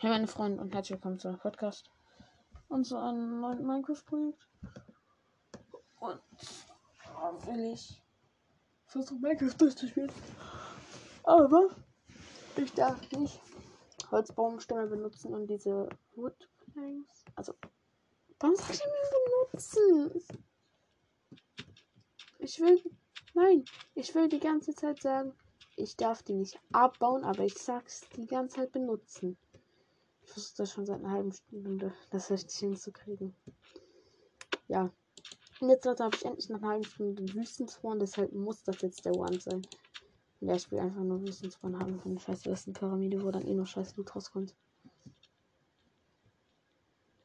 Hey meine Freunde und herzlich willkommen zu einem Podcast und zu einem neuen Minecraft-Projekt. Und oh, will ich versuchen Minecraft durchzuspielen. Aber ich darf nicht Holzbaumstämme benutzen und diese Wood Planks. Also, warum soll ich die benutzen? Ich will, nein, ich will die ganze Zeit sagen, ich darf die nicht abbauen, aber ich sag's die ganze Zeit benutzen. Ich versuche das schon seit einer halben Stunde, das richtig hinzukriegen. Ja. Und jetzt Leute habe ich endlich nach einer halben Stunde Wüstenspawn, deshalb muss das jetzt der One sein. Ja, ich will einfach nur Wüstenspawn haben von scheiß Pyramide, wo dann eh noch scheiß Loot rauskommt.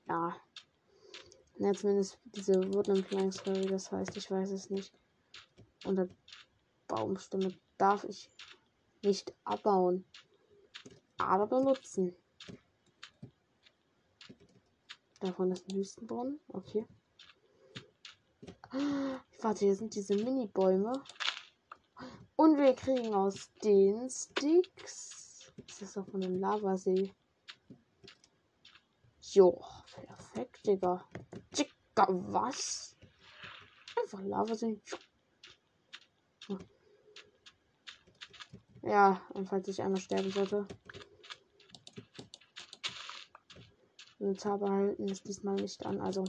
Ja. Ja, zumindest diese Woodland Planks, wie das heißt, ich weiß es nicht. Und der Baumstimme darf ich nicht abbauen, aber benutzen. Davon ist ein Wüstenbrunnen. Okay. Warte, hier sind diese Mini-Bäume. Und wir kriegen aus den Sticks. Das ist doch von einem Lavasee. Jo, perfekt, Digga. Digga, was? Einfach Lavasee. Ja, und falls ich einmal sterben sollte. Inventar behalten ist diesmal nicht an, also.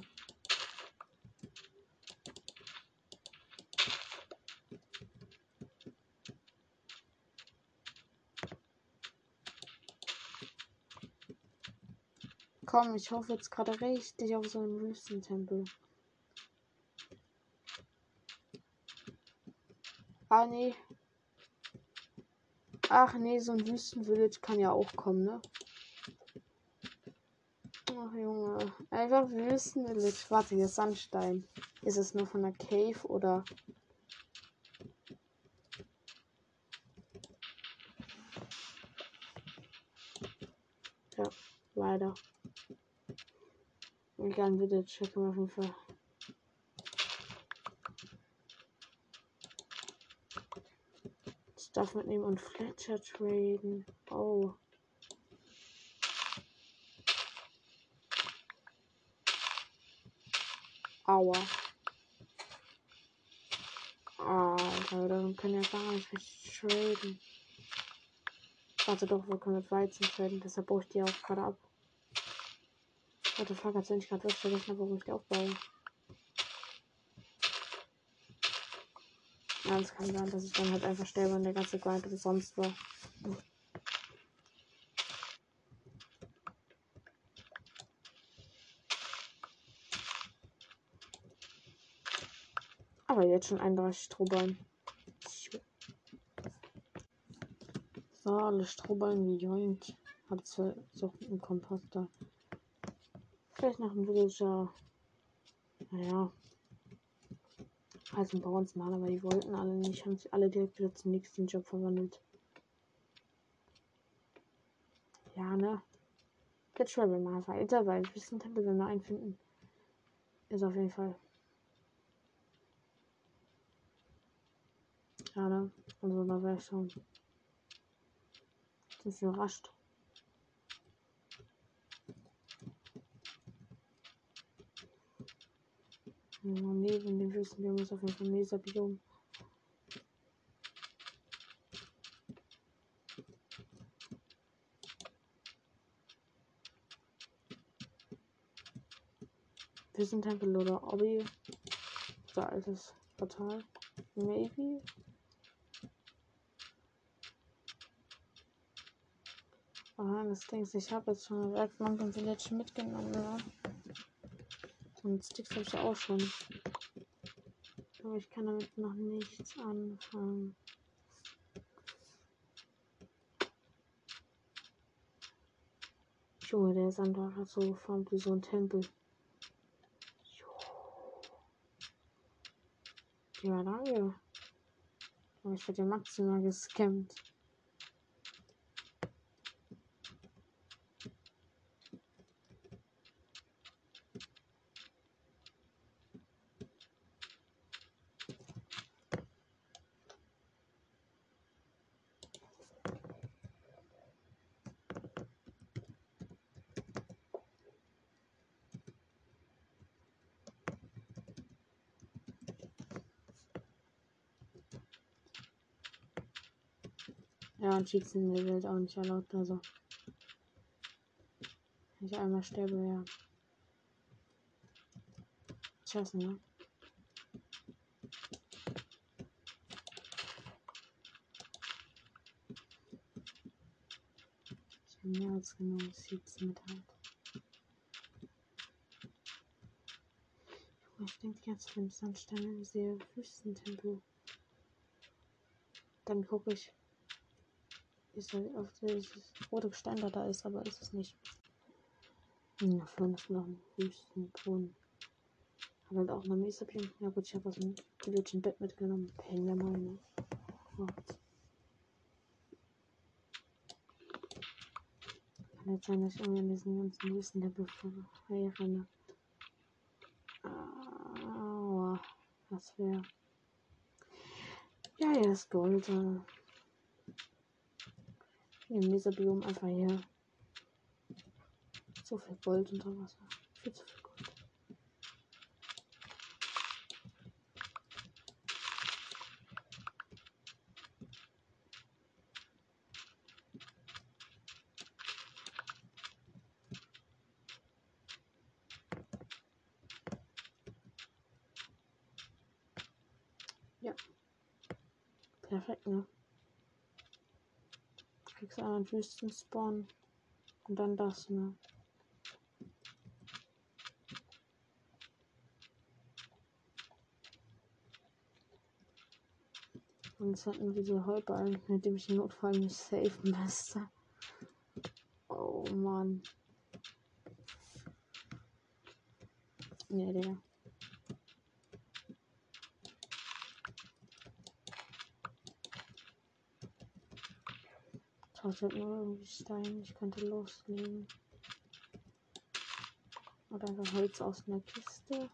Komm, ich hoffe jetzt gerade richtig auf so einen Wüstentempel. Ah, nee. Ach nee, so ein Wüstenvillage kann ja auch kommen, ne? Ach Junge. Einfach Wüstenvillage. Warte, hier ist Sandstein. Ist es nur von der Cave oder. Ja, leider. Egal, Village checken wir auf jeden Fall. Stuff mitnehmen und Fletcher traden. Oh. Aua. Alter, dann können ja gar nicht richtig traden. Warte doch, wir können mit Weizen traden, deshalb baue ich die auch gerade ab. Warte, fuck, hat ich gerade was vergessen, warum ich die aufbaue. Ja, es kann sein, dass ich dann halt einfach sterbe und der ganze Grind sonst war. Aber jetzt schon 31 Strohballen. So, alle Strohballen gejoint. Hab zwei so im Komposter. Vielleicht noch ein Villager. Naja. Also bei uns mal, aber die wollten alle nicht. Haben sich alle direkt wieder zum nächsten Job verwandelt. Ja, ne? Jetzt travel mal weiter, weil wir sind Tempel, wenn wir einen finden. Ist auf jeden Fall Schade. Also da wäre schon ziemlich überrascht. Ja, neben dem Wüstenbiom ist auf jeden Fall Mesa-Biom. Wüstentempel oder Obby. Da ist es Portal. Maybe. Ah, das Ding ist, ich habe jetzt schon Werkbank und Village mitgenommen, ja. Und Sticks habe ich ja auch schon. Aber ich kann damit noch nichts anfangen. Junge, der Sandwach hat so geformt wie so ein Tempel. Ja, danke. Aber ich werde ja maximal gescammt. Cheats in der Welt auch nicht erlaubt, also. Wenn ich einmal sterbe, ja. Scheiße, ne? Ich habe mehr als genug Cheats mit halt. Ich denke jetzt, wenn ich dann Sterne sehe, Wüstentempel. Dann gucke ich, ist auf dieses rote Gestein da, da ist, aber ist es nicht. Ja, vorne ist noch ein Wüstenbrunnen. Aber halt auch eine Mesapien. Ja gut, ich habe aus dem Village Bett mitgenommen. Pennen wir mal, ne? Macht's. Kann jetzt sein, dass ich irgendwie an diesen ganzen Wüstentempel vorbeirenne. Aua, was wäre. Ja, ja, ist Gold. Äh. Im Mesabiom einfach hier. So viel Gold unter Wasser. Viel zu viel Gold. Ja. Perfekt, ne? Kriegst einen Wüsten-Spawn. Und dann das, ne? Und es hat nur diese Heuballen, mit dem ich im Notfall nicht safen müsste. Oh Mann. Nee, der. Halt nur irgendwie Stein. Ich könnte loslegen. Oder einfach Holz aus einer Kiste.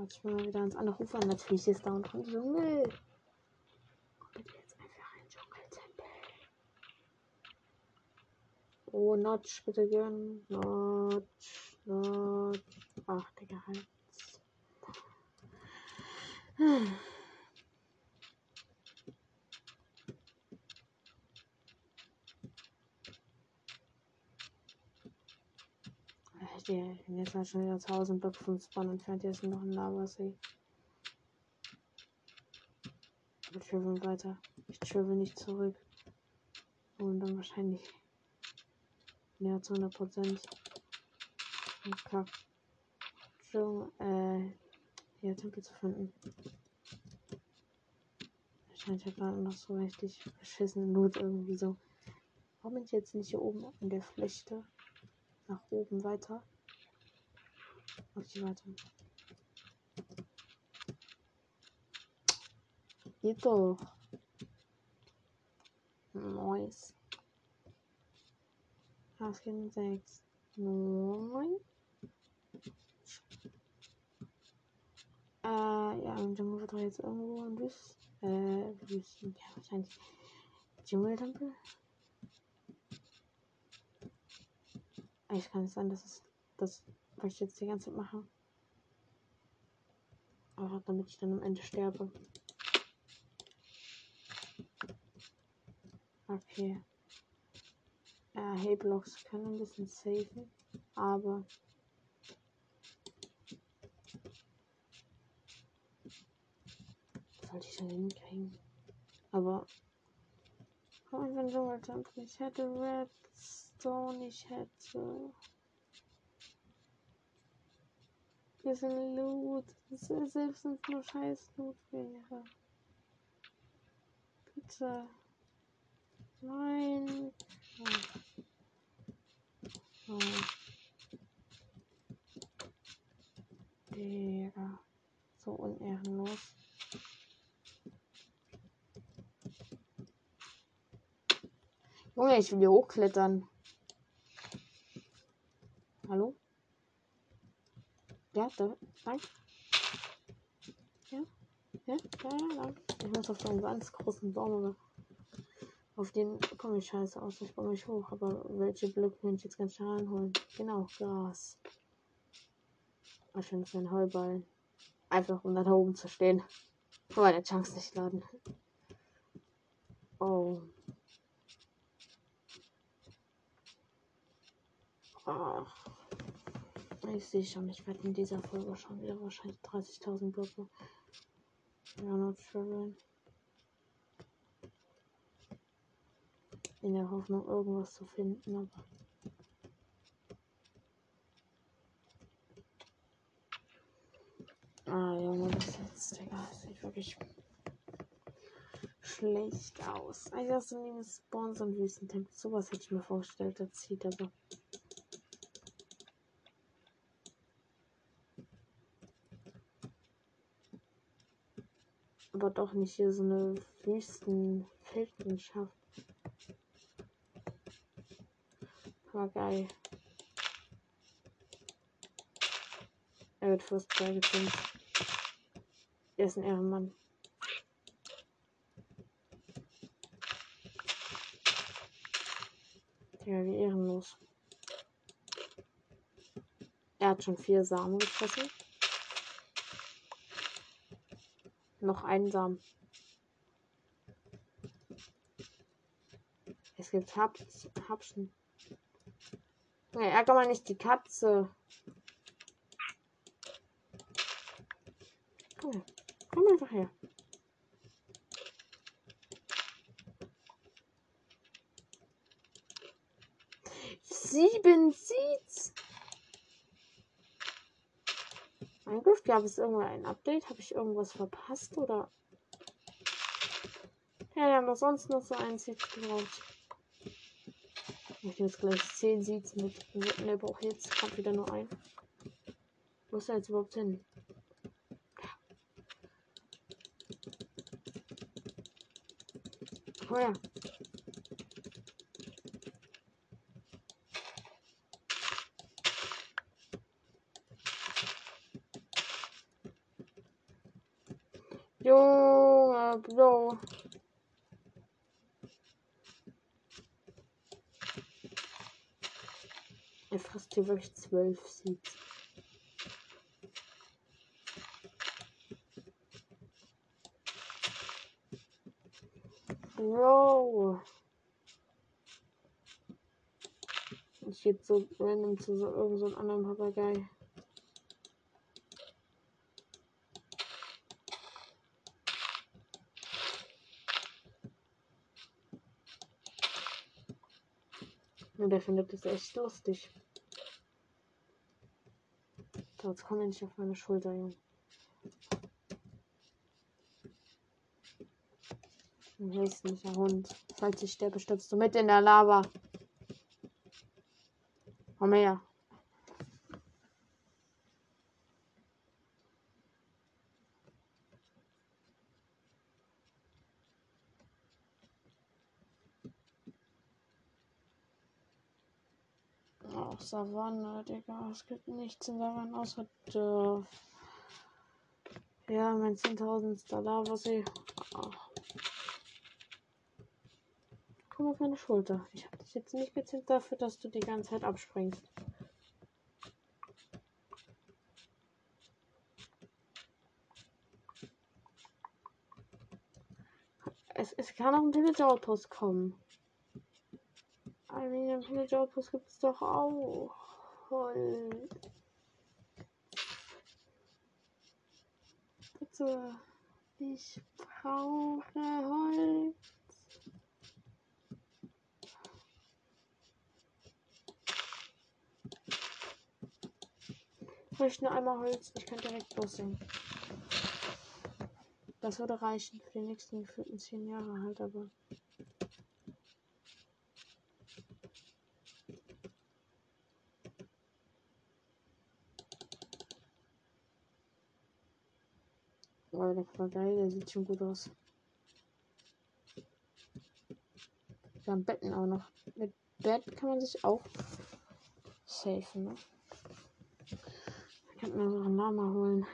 Jetzt mal wieder ans andere Ufer. Natürlich ist da unten ein Dschungel. Kommt jetzt einfach ein Dschungeltempel. Oh, Notch, bitte gern. Notch, Notch. Ach, Digga, halt. Ich bin jetzt halt schon wieder 1000 Block vom Spawn entfernt. Hier ist noch ein Lavasee. Ich travel weiter. Ich travel nicht zurück. Und dann wahrscheinlich näher zu 100 Prozent. Kack. Äh, hier Tempel zu finden. Wahrscheinlich hat man noch so richtig beschissene Loot irgendwie so. Warum bin ich jetzt nicht hier oben in der Flechte? Nach oben weiter. Okay, warte. Geht doch. Nice. Asking 6. 9. Äh, ja, im Dschungel wird doch jetzt irgendwo ein Wüsten. Äh, Wüsten. Ja, wahrscheinlich. Dschungeltempel. Ich kann es sein, dass es das was ich jetzt die ganze Zeit mache. Aber damit ich dann am Ende sterbe. Okay. Äh, Hayblocks können ein bisschen safen, aber sollte ich dann hinkriegen. Aber oh, ich bin so ich hätte Redstone, ich hätte bisschen Loot. Selbst wenn es nur scheiß Loot wäre. Bitte. Nein. Oh. Digga. So unehrenlos. Junge, ich will hier hochklettern. Hallo? Ja, da, danke. Ja, ja, ja, ja, danke. Ich muss auf so einen ganz großen Baum, auf den komme ich scheiße aus. Ich baue mich hoch, aber welche Blöcke kann ich jetzt ganz schnell reinholen? Genau, Gras. Ich finde es ein Heuball. Einfach um da oben zu stehen. Aber der Chance nicht laden. Oh. Ach. Ich sehe schon, ich werde in dieser Folge schon wieder wahrscheinlich 30.000 Blöcke. Ja, not traveln. In der Hoffnung, irgendwas zu finden, aber. Ah, Junge, das jetzt, Digga, das sieht wirklich schlecht aus. Eigentlich hast du neben Spawns und Wüstentempel. Sowas hätte ich mir vorgestellt, das zieht aber. Aber doch nicht hier so eine Wüstenfeldenschaft. War geil. Er wird fast beigezogen. Er ist ein Ehrenmann. Ja, wie ehrenlos. Er hat schon vier Samen gefressen. Noch einen Samen. Es gibt Haps, Hapschen. Ja, ärger mal nicht die Katze. Komm einfach her. Sieben Seeds. Minecraft, gab es irgendwann ein Update? Habe ich irgendwas verpasst oder? Ja, wir haben doch sonst noch so ein Seed gebraucht. Ich nehme jetzt gleich 10 Seeds mit. Ne, brauche jetzt. Kommt wieder nur ein. Wo ist er jetzt überhaupt hin? Oh ja. Bro. Er frisst hier wirklich zwölf Seeds. Bro. Ich geht so random zu so irgendeinem so anderen Papagei. Und der findet das echt lustig. So, jetzt komm endlich auf meine Schulter, Junge. Ein hässlicher Hund. Falls ich sterbe, stirbst du mit in der Lava. Komm her. Auch Savanne, Digga. Es gibt nichts in Savanne außer Dörf. Ja, mein 10.000. Lavasee. Ach. Komm auf meine Schulter. Ich habe dich jetzt nicht gezählt dafür, dass du die ganze Zeit abspringst. Es, es kann auch ein Outpost kommen. Ein Villager Outpost gibt es doch auch. Holz. Bitte. Ich brauche Holz. Ich möchte nur einmal Holz. Ich kann direkt lossehen. Das würde reichen für die nächsten gefühlten zehn Jahre halt, aber. Der Papagei, der sieht schon gut aus. Wir haben Betten auch noch. Mit Bett kann man sich auch safen, ne? Ich könnte mir noch einen Lama holen.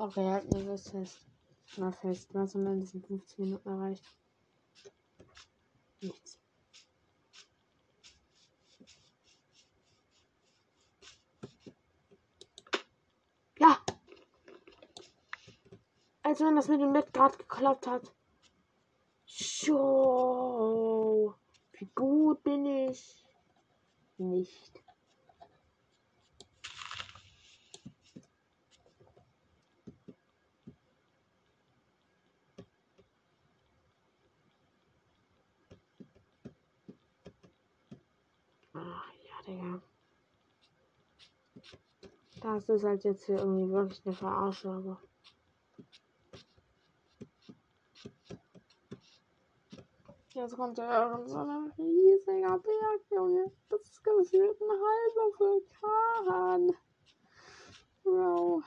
Okay, halten wir das fest. Mal fest. Was haben wir in diesen 15 Minuten erreicht? Nichts. Als wenn das mit dem Bett gerade geklappt hat. So. Wie gut bin ich? Nicht. Das ist halt jetzt hier irgendwie wirklich eine Verarsche. Jetzt kommt in so ein riesiger Berg, Junge. Das ist gefühlt ein halber Vulkan. Bro.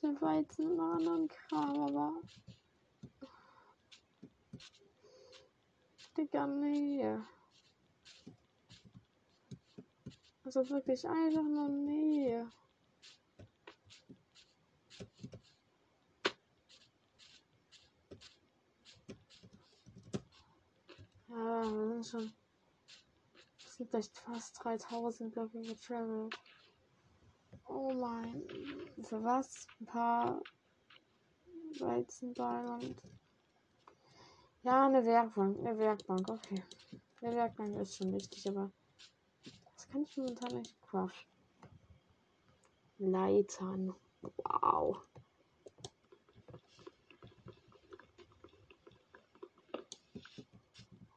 Der Weizen war anderen Kram, aber. Digga, nee. Also wirklich einfach nur nee. Ja, wir sind schon. Es sind echt fast 3000 Blöcke getravelt. Oh mein. Für was? Ein paar Weizenballen und. Ja, eine Werkbank. Eine Werkbank, okay. Eine Werkbank ist schon wichtig, aber. Das kann ich momentan nicht craften. Leitern. Wow.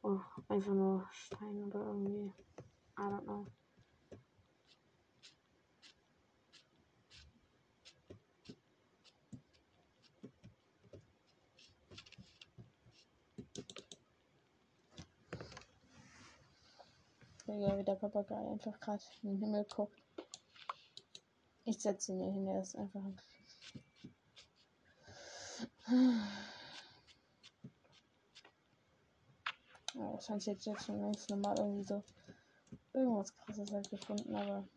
Oh, einfach nur Stein oder irgendwie. I don't know. Wie der Papagei einfach gerade in den Himmel guckt. Ich setze ihn hier hin, er ist einfach ein Ja, wahrscheinlich jetzt schon längst nochmal irgendwie so irgendwas krasses halt gefunden, aber.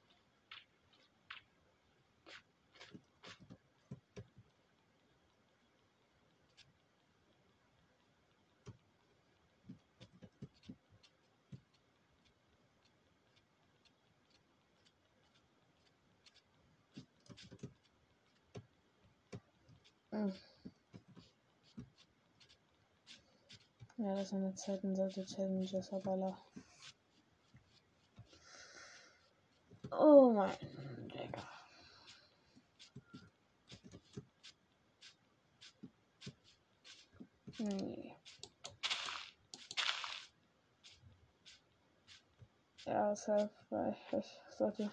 Mm. Sind jetzt Zeiten solche Challenges, aber Oh mein Digga. Nee. Ja, deshalb, weil ich sollte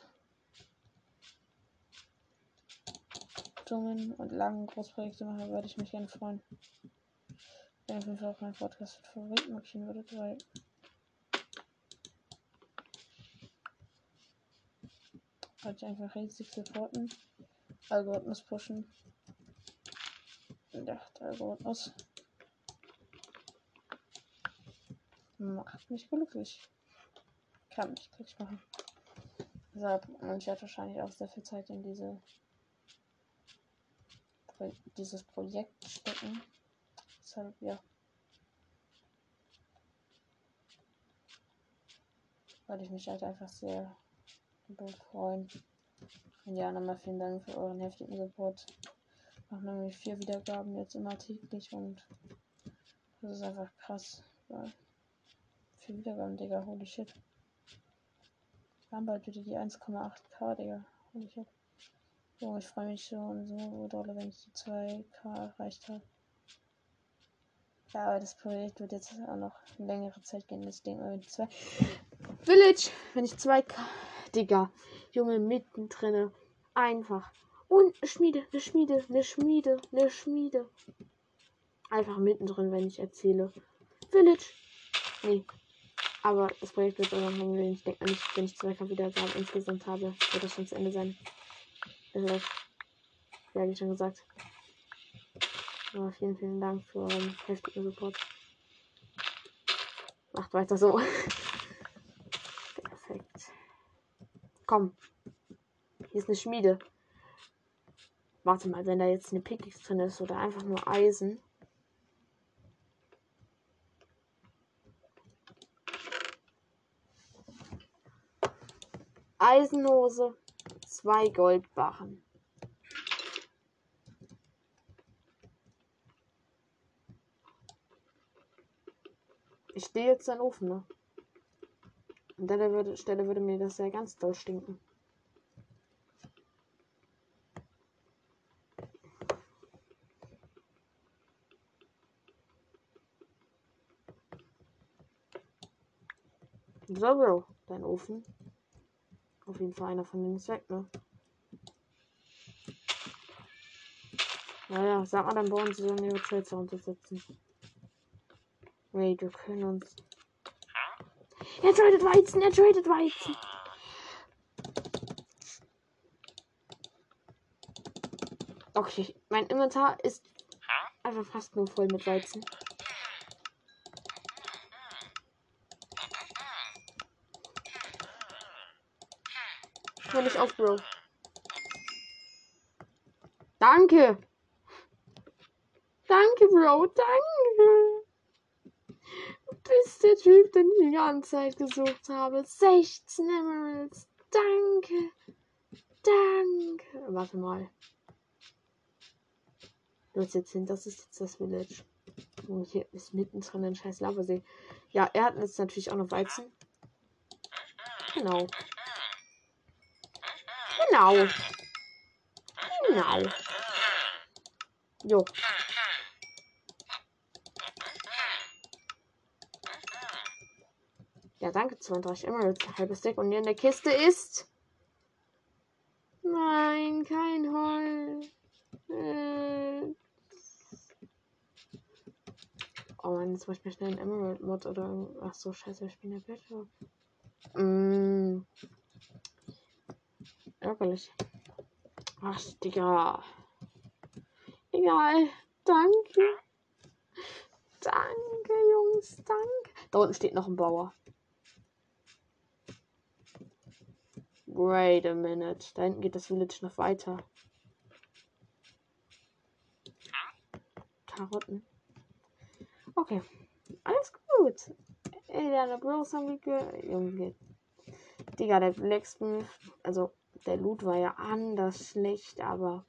dummen und langen Großprojekte machen, würde ich mich gerne freuen. Ihr auf jeden Fall auch meinen Podcast mit Favorit markieren würdet, weil Halt einfach riesig supporten. Algorithmus pushen. Ja, der Algorithmus. Macht mich glücklich. Kann mich glücklich machen. Deshalb, und ich werde wahrscheinlich auch sehr viel Zeit in diese dieses Projekt stecken. Ja. Weil ich mich halt einfach sehr freuen. Und ja, nochmal vielen Dank für euren heftigen Support. Machen nämlich vier Wiedergaben jetzt immer täglich und das ist einfach krass. Weil vier Wiedergaben, Digga, holy shit. Wir haben bald wieder die 1,8k, Digga. Holy shit. So, ich freue mich schon so doll, wenn ich die 2k erreicht habe. Aber das Projekt wird jetzt auch noch längere Zeit gehen. Das Ding irgendwie zwei. Village, wenn ich 2k Digga. Junge, mittendrin. Einfach. Und Schmiede, eine Schmiede, eine Schmiede, eine Schmiede. Einfach mittendrin, wenn ich erzähle. Village. Nee. Aber das Projekt wird irgendwann wenn ich denke nicht, wenn ich zwei Wiedergaben insgesamt habe, wird das schon zu Ende sein. Also, ja, wie schon gesagt. Aber vielen, vielen Dank für euren heftigen Support. Macht weiter so. Komm. Hier ist eine Schmiede. Warte mal, wenn da jetzt eine Pickaxe drin ist oder einfach nur Eisen. Eisenhose, zwei Goldbarren. Ich stehe jetzt in den Ofen, ne? An der Stelle würde mir das ja ganz doll stinken. So, Bro, dein Ofen. Auf jeden Fall einer von denen ist weg, ne? Naja, sag mal, dann bauen sie so ihre Trades untersetzen. Wait, wir können uns. Er tradet Weizen, er tradet Weizen. Okay, mein Inventar ist einfach fast nur voll mit Weizen. Hör nicht auf, Bro. Danke. Danke, Bro. Danke. Bist der Typ, den ich die ganze Zeit gesucht habe. 16 Emeralds. Danke. Danke. Warte mal. Du hast jetzt hin, das ist jetzt das Village. Oh, hier ist mittendrin ein scheiß Lavasee. Ja, er hat jetzt natürlich auch noch Weizen. Genau. Genau. Genau. Jo. Ja, danke. 32 Emeralds, halbes Deck. Und hier in der Kiste ist. Nein, kein Holz. Äh. Oh Mann, jetzt muss ich mir schnell einen Emerald Mod oder. Ach so, scheiße, ich bin der Bachelor. Mm. Ärgerlich. Ach, Digga. Egal. Danke. Danke, Jungs. Danke. Da unten steht noch ein Bauer. Wait a minute. Da hinten geht das Village noch weiter. Karotten. Okay. Alles gut. Ey, der Bros haben wir ge Junge. Digga, der Blacksmith. Also, der Loot war ja anders schlecht, aber.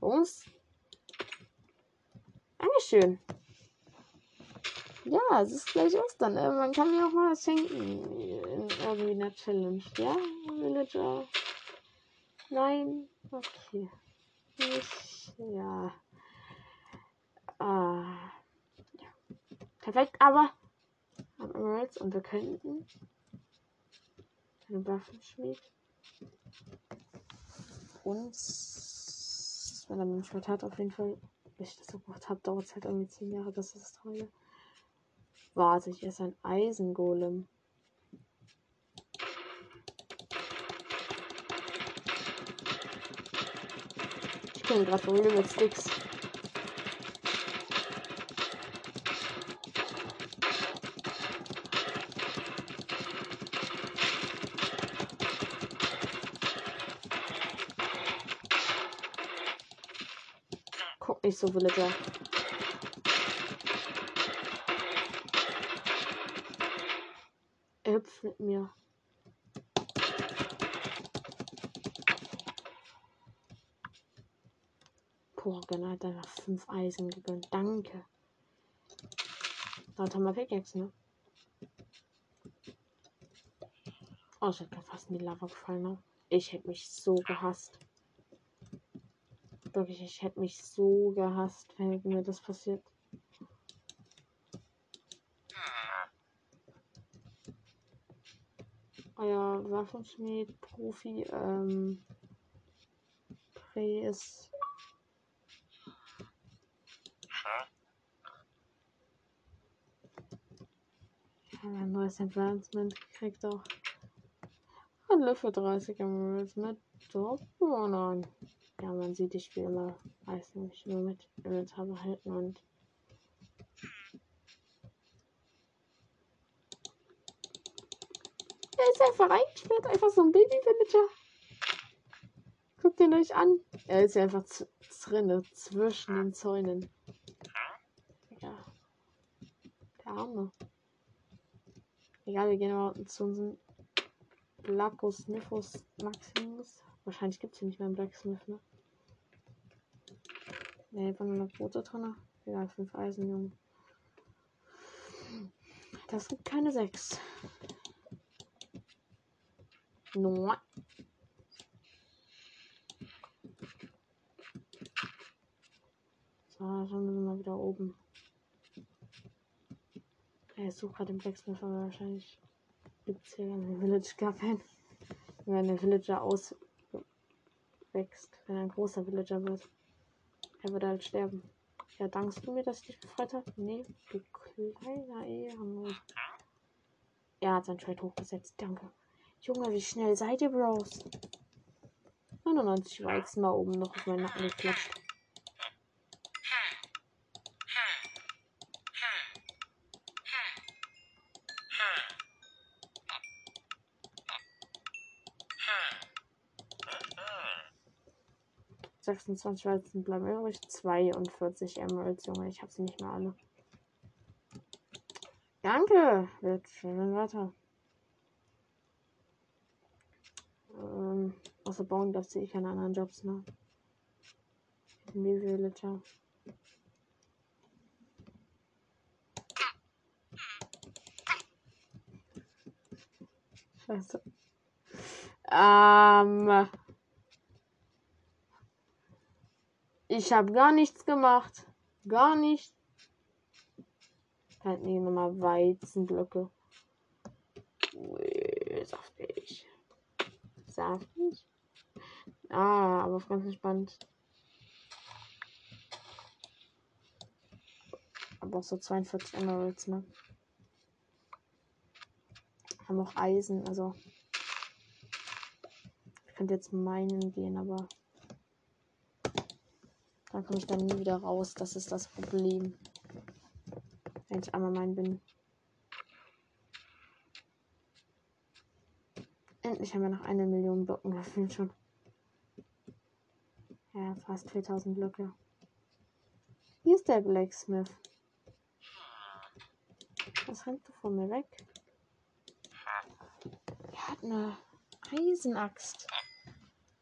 Uns? Dankeschön. Ja, es ist gleich Ostern. Äh, man kann mir auch mal was schenken. In irgendwie einer Challenge. Ja, Villager? Nein? Okay. Ich, ja. Ah. ja. Perfekt, aber Emeralds und wir könnten eine Waffenschmied uns wenn er mich hat auf jeden Fall bis ich das so gemacht habe dauert es halt irgendwie 10 Jahre das ist das Treue Warte, ich esse ein Eisengolem. Ich bin gerade von mit Sticks. Guck nicht so, Villager. Mit mir. Porgen hat einfach fünf Eisen gegönnt. Danke. Dort haben wir Pickaxe, ne? Oh, ich hätte fast in die Lava gefallen. Ne? Ich hätte mich so gehasst. Wirklich, ich hätte mich so gehasst, wenn mir das passiert. Euer Waffenschmied, Profi, ähm, Prey ist. Ja, ein neues Advancement kriegt auch ein Löffel 30 Emeralds mit Top-Bonern. Ja, man sieht, ich spiele immer, nicht, nur mit Inventar behalten und Er ist einfach eingesperrt, einfach so ein Baby-Villager. Guckt ihn euch an. Er ist ja einfach drinne, zwischen den Zäunen. Ja. Der Arme. Egal, wir gehen mal zu unserem Blackosmithus Maximus. Wahrscheinlich gibt es hier nicht mehr einen Blacksmith, ne? Ne, einfach nur noch Brote drin. Egal, fünf Eisen, Junge. Das gibt keine 6. No. So, dann sind wir mal wieder oben. Er sucht gerade den Blacksmith, aber wahrscheinlich gibt es hier einen Village gar keinen. Wenn der Villager auswächst, wenn er ein großer Villager wird. Er würde halt sterben. Ja, dankst du mir, dass ich dich befreit habe? Nee, du kleiner Ehrenmann. Er hat sein Trade hochgesetzt, danke. Junge, wie schnell seid ihr, Bros? 99 Weizen mal oben noch auf meinen Nacken geklatscht. 26 Weizen bleiben übrig. 42 Emeralds, Junge. Ich habe sie nicht mehr alle. Danke. Wird schön weiter. Ähm, außer bauen darf sie keine anderen Jobs, ne? New Villager. Scheiße. Ähm. Ich habe gar nichts gemacht. Gar nicht. Halt nee, nochmal Weizenblöcke. Ui, saftig. Saftig. Ah, aber ganz entspannt. Aber auch so 42 Emeralds, ne? Haben auch Eisen, also. Ich könnte jetzt meinen gehen, aber. Dann komme ich dann nie wieder raus. Das ist das Problem. Wenn ich einmal mein bin. Endlich haben wir noch eine Million Blocken gefühlt schon. Ja, fast 4000 Blöcke. Hier ist der Blacksmith. Was rennt du von mir weg? Er hat eine Eisenaxt.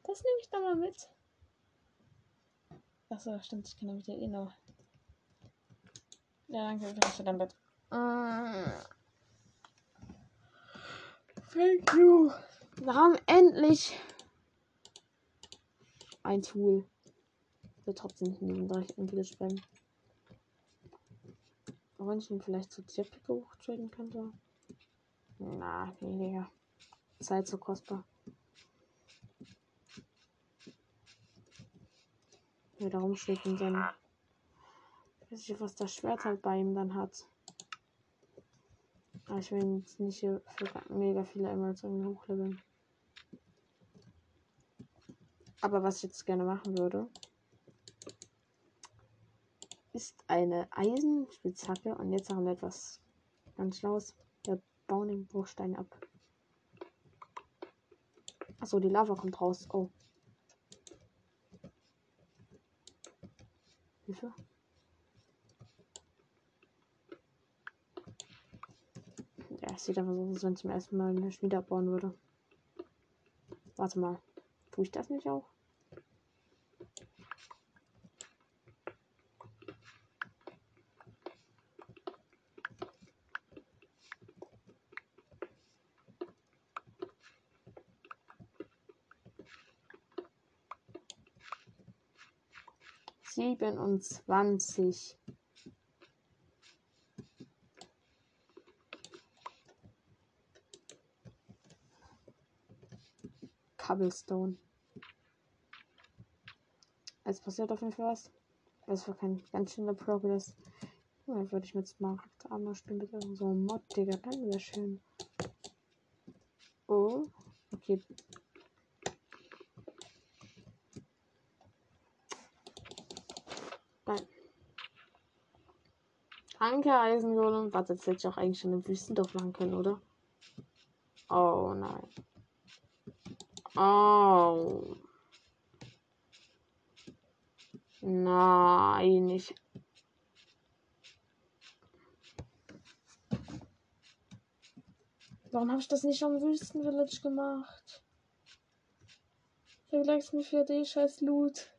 Das nehme ich doch mal mit. Achso, stimmt, ich kann damit ja eh noch. Ja, danke, du hast dein Bett. Mm. Thank you. Wir haben endlich ein Tool. Wir trotzdem nicht nehmen, da ich entweder spammen. Wenn ich ihn vielleicht zu Zeppico hochtraden könnte. Na, nee, Digga. Zeit so kostbar. Ja, darum steht in seinem. Ich weiß nicht, was das Schwert halt bei ihm dann hat. Aber ich will jetzt nicht für mega viele Emeralds irgendwie hochleveln. Aber was ich jetzt gerne machen würde, ist eine Eisenspitzhacke. Und jetzt haben wir etwas ganz Schlaues. Wir bauen den Bruchstein ab. Achso, die Lava kommt raus. Oh. Hilfe. Ja, es sieht einfach so aus, wenn ich zum ersten Mal eine Schmiede abbauen würde. Warte mal. Tue ich das nicht auch? Siebenundzwanzig Cobblestone. Es passiert auf jeden Fall was. Es war kein ganz schöner Progress. Ja, würde ich mit Smaragd Armor spielen, bitte. So ein Mod, Digga, dann wäre schön. Oh, okay. Danke, Eisengolem. Warte, jetzt hätte ich auch eigentlich schon eine Wüstendorf machen können, oder? Oh nein. Oh. Nein, ich. Warum habe ich das nicht am Wüstenvillage gemacht? Vielleicht mir für die scheiß Loot.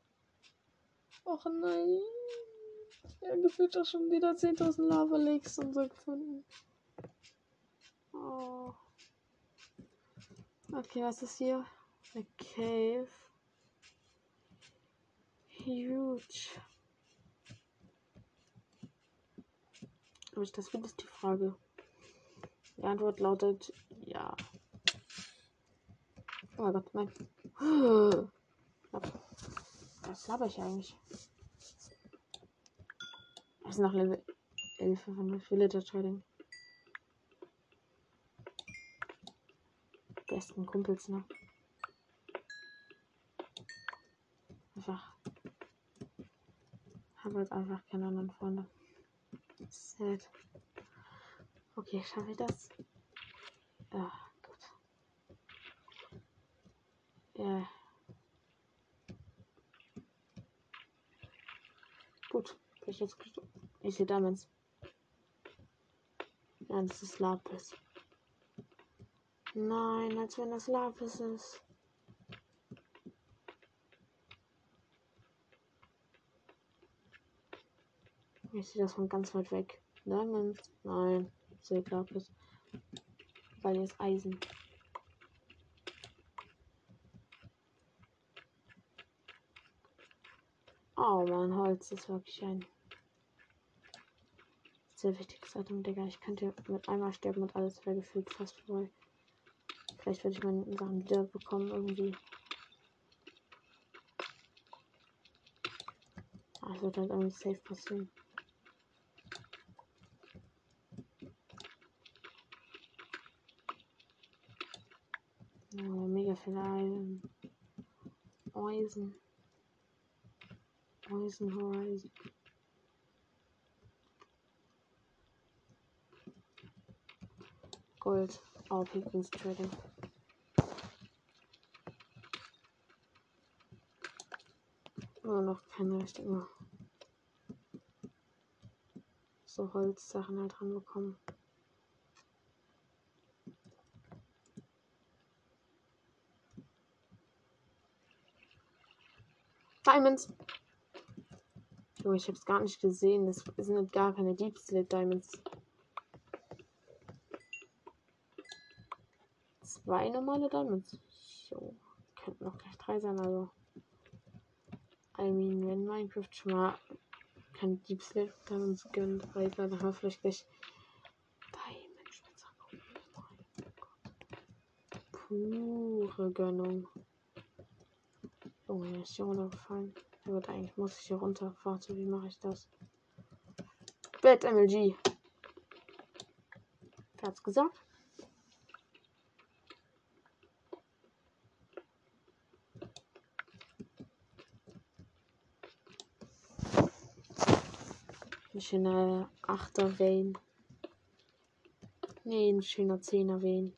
Och nein. Ja, gefühlt auch schon wieder 10.000 Lava Lakes und so gefunden. Oh. Okay, was ist hier? A cave. Huge. Aber ich das will, ist die Frage. Die Antwort lautet ja. Oh mein Gott, nein. Was laber ich eigentlich? Das ist noch Level 11 von Villager Trading. Besten Kumpels, ne? Einfach. Habe halt einfach keine anderen Freunde. Sad. Okay, schaffe ich das? Ja, gut. Ja. Gut, ich jetzt ich sehe Diamonds. Nein, das ist Lapis. Nein, als wenn das Lapis ist. Ich sehe das von ganz weit weg. Diamonds? Nein, ich sehe Lapis. Weil hier ist Eisen. Oh mein Holz ist wirklich ein sehr wichtiges Item, Digga. Ich könnte mit einmal sterben und alles wäre gefühlt fast vorbei. Vielleicht werde ich meine Sachen wieder bekommen irgendwie. Ah, es wird halt irgendwie safe passieren. Oh, mega viele Eisen. Eisen. Eisen Horizon. Gold. Oh, Pickens Trading. Immer noch keine richtigen so Holzsachen halt dran bekommen. Diamonds. Junge, ich hab's gar nicht gesehen. Das sind gar keine Deep Slate Diamonds. Zwei normale Diamonds. So, könnten noch gleich drei sein, also. I mean, wenn Minecraft schon mal kein Deep Slate Diamonds gönnt, weil dann haben wir vielleicht gleich Diamond Spitzhacke. Pure Gönnung. Oh, mir ist hier runtergefallen. Ja gut, eigentlich muss ich hier runterfahren. Wie mache ich das? Bad MLG. Wer hat's gesagt? Ein schöner 8er Vein. Nee, ein schöner 10er Vein.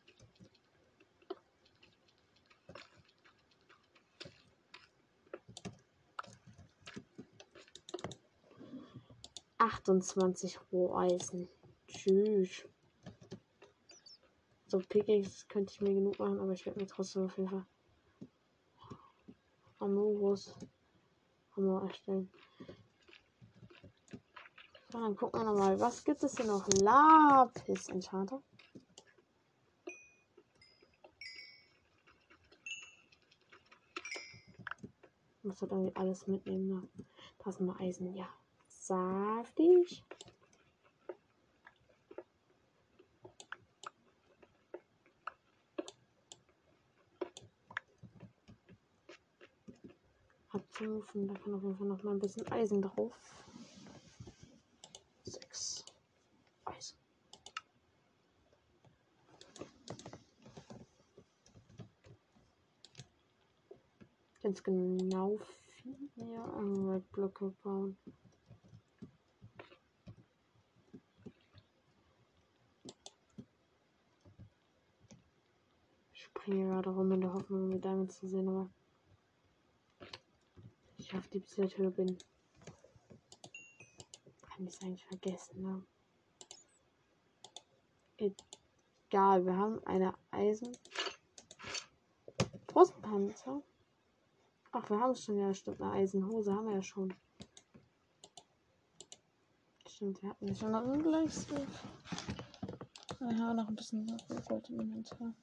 Achtundzwanzig Roheisen. Tschüss. So Pickaxe könnte ich mir genug machen, aber ich werde mir trotzdem auf jeden Fall Amoros Hammer erstellen. So, dann gucken wir nochmal. Was gibt es hier noch? Lapis Enchanter. Muss halt irgendwie alles mitnehmen. Ne? Da ist mal Eisen. Ja. Saftig. Und da kann auf jeden Fall noch mal ein bisschen Eisen drauf. Ganz genau viel mehr Blöcke bauen. Ich springe gerade rum in der Hoffnung, mit damit zu sehen, aber ich auf die Höhe bin. Kann ich es eigentlich vergessen, ne? Egal, wir haben eine Eisen. Brustpanzer. Ach, wir haben schon ja, stimmt, eine Eisenhose haben wir ja schon. Stimmt, wir hatten ja schon einen Ungleichsweg. Aha, noch ein bisschen Gold im Inventar.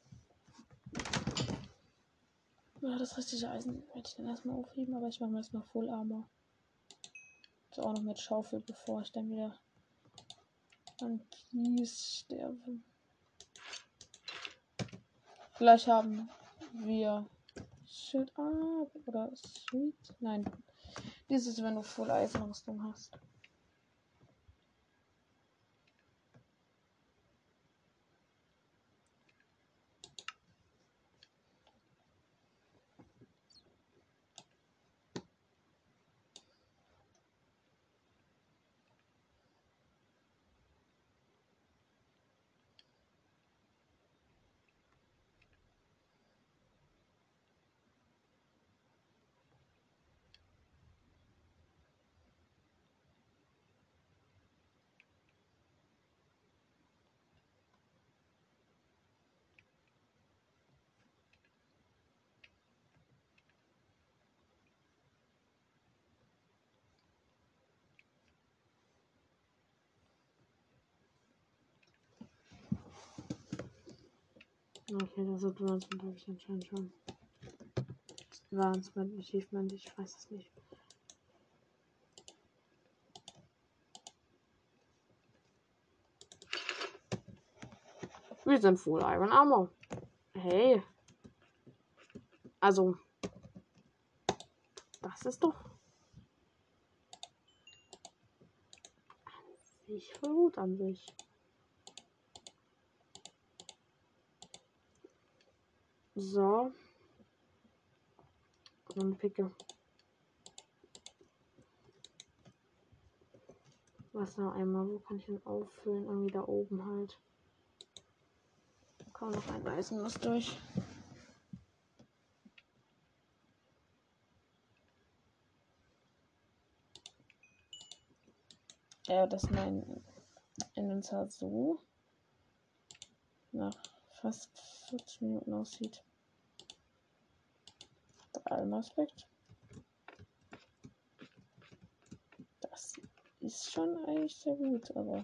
Ja, das richtige Eisen werde ich dann erstmal aufheben, aber ich mache mir erstmal Full Armor. So auch noch mit Schaufel, bevor ich dann wieder an Kies sterbe. Vielleicht haben wir Shit up oder Sweet. Nein. Dieses, wenn du Full Eisenrüstung hast. Okay, das Advancement habe ich anscheinend schon. Advancement, Achievement, ich weiß es nicht. Wir sind Full Iron Armor. Hey. Also. Das ist doch. An sich voll gut an sich. So. Und picke. Wasser einmal. Wo kann ich ihn auffüllen? Irgendwie da oben halt. Kaum noch ein Eisen muss durch. Ja, dass mein Inventar so nach fast 40 Minuten aussieht. Allem Aspekt. Das ist schon eigentlich sehr gut, aber.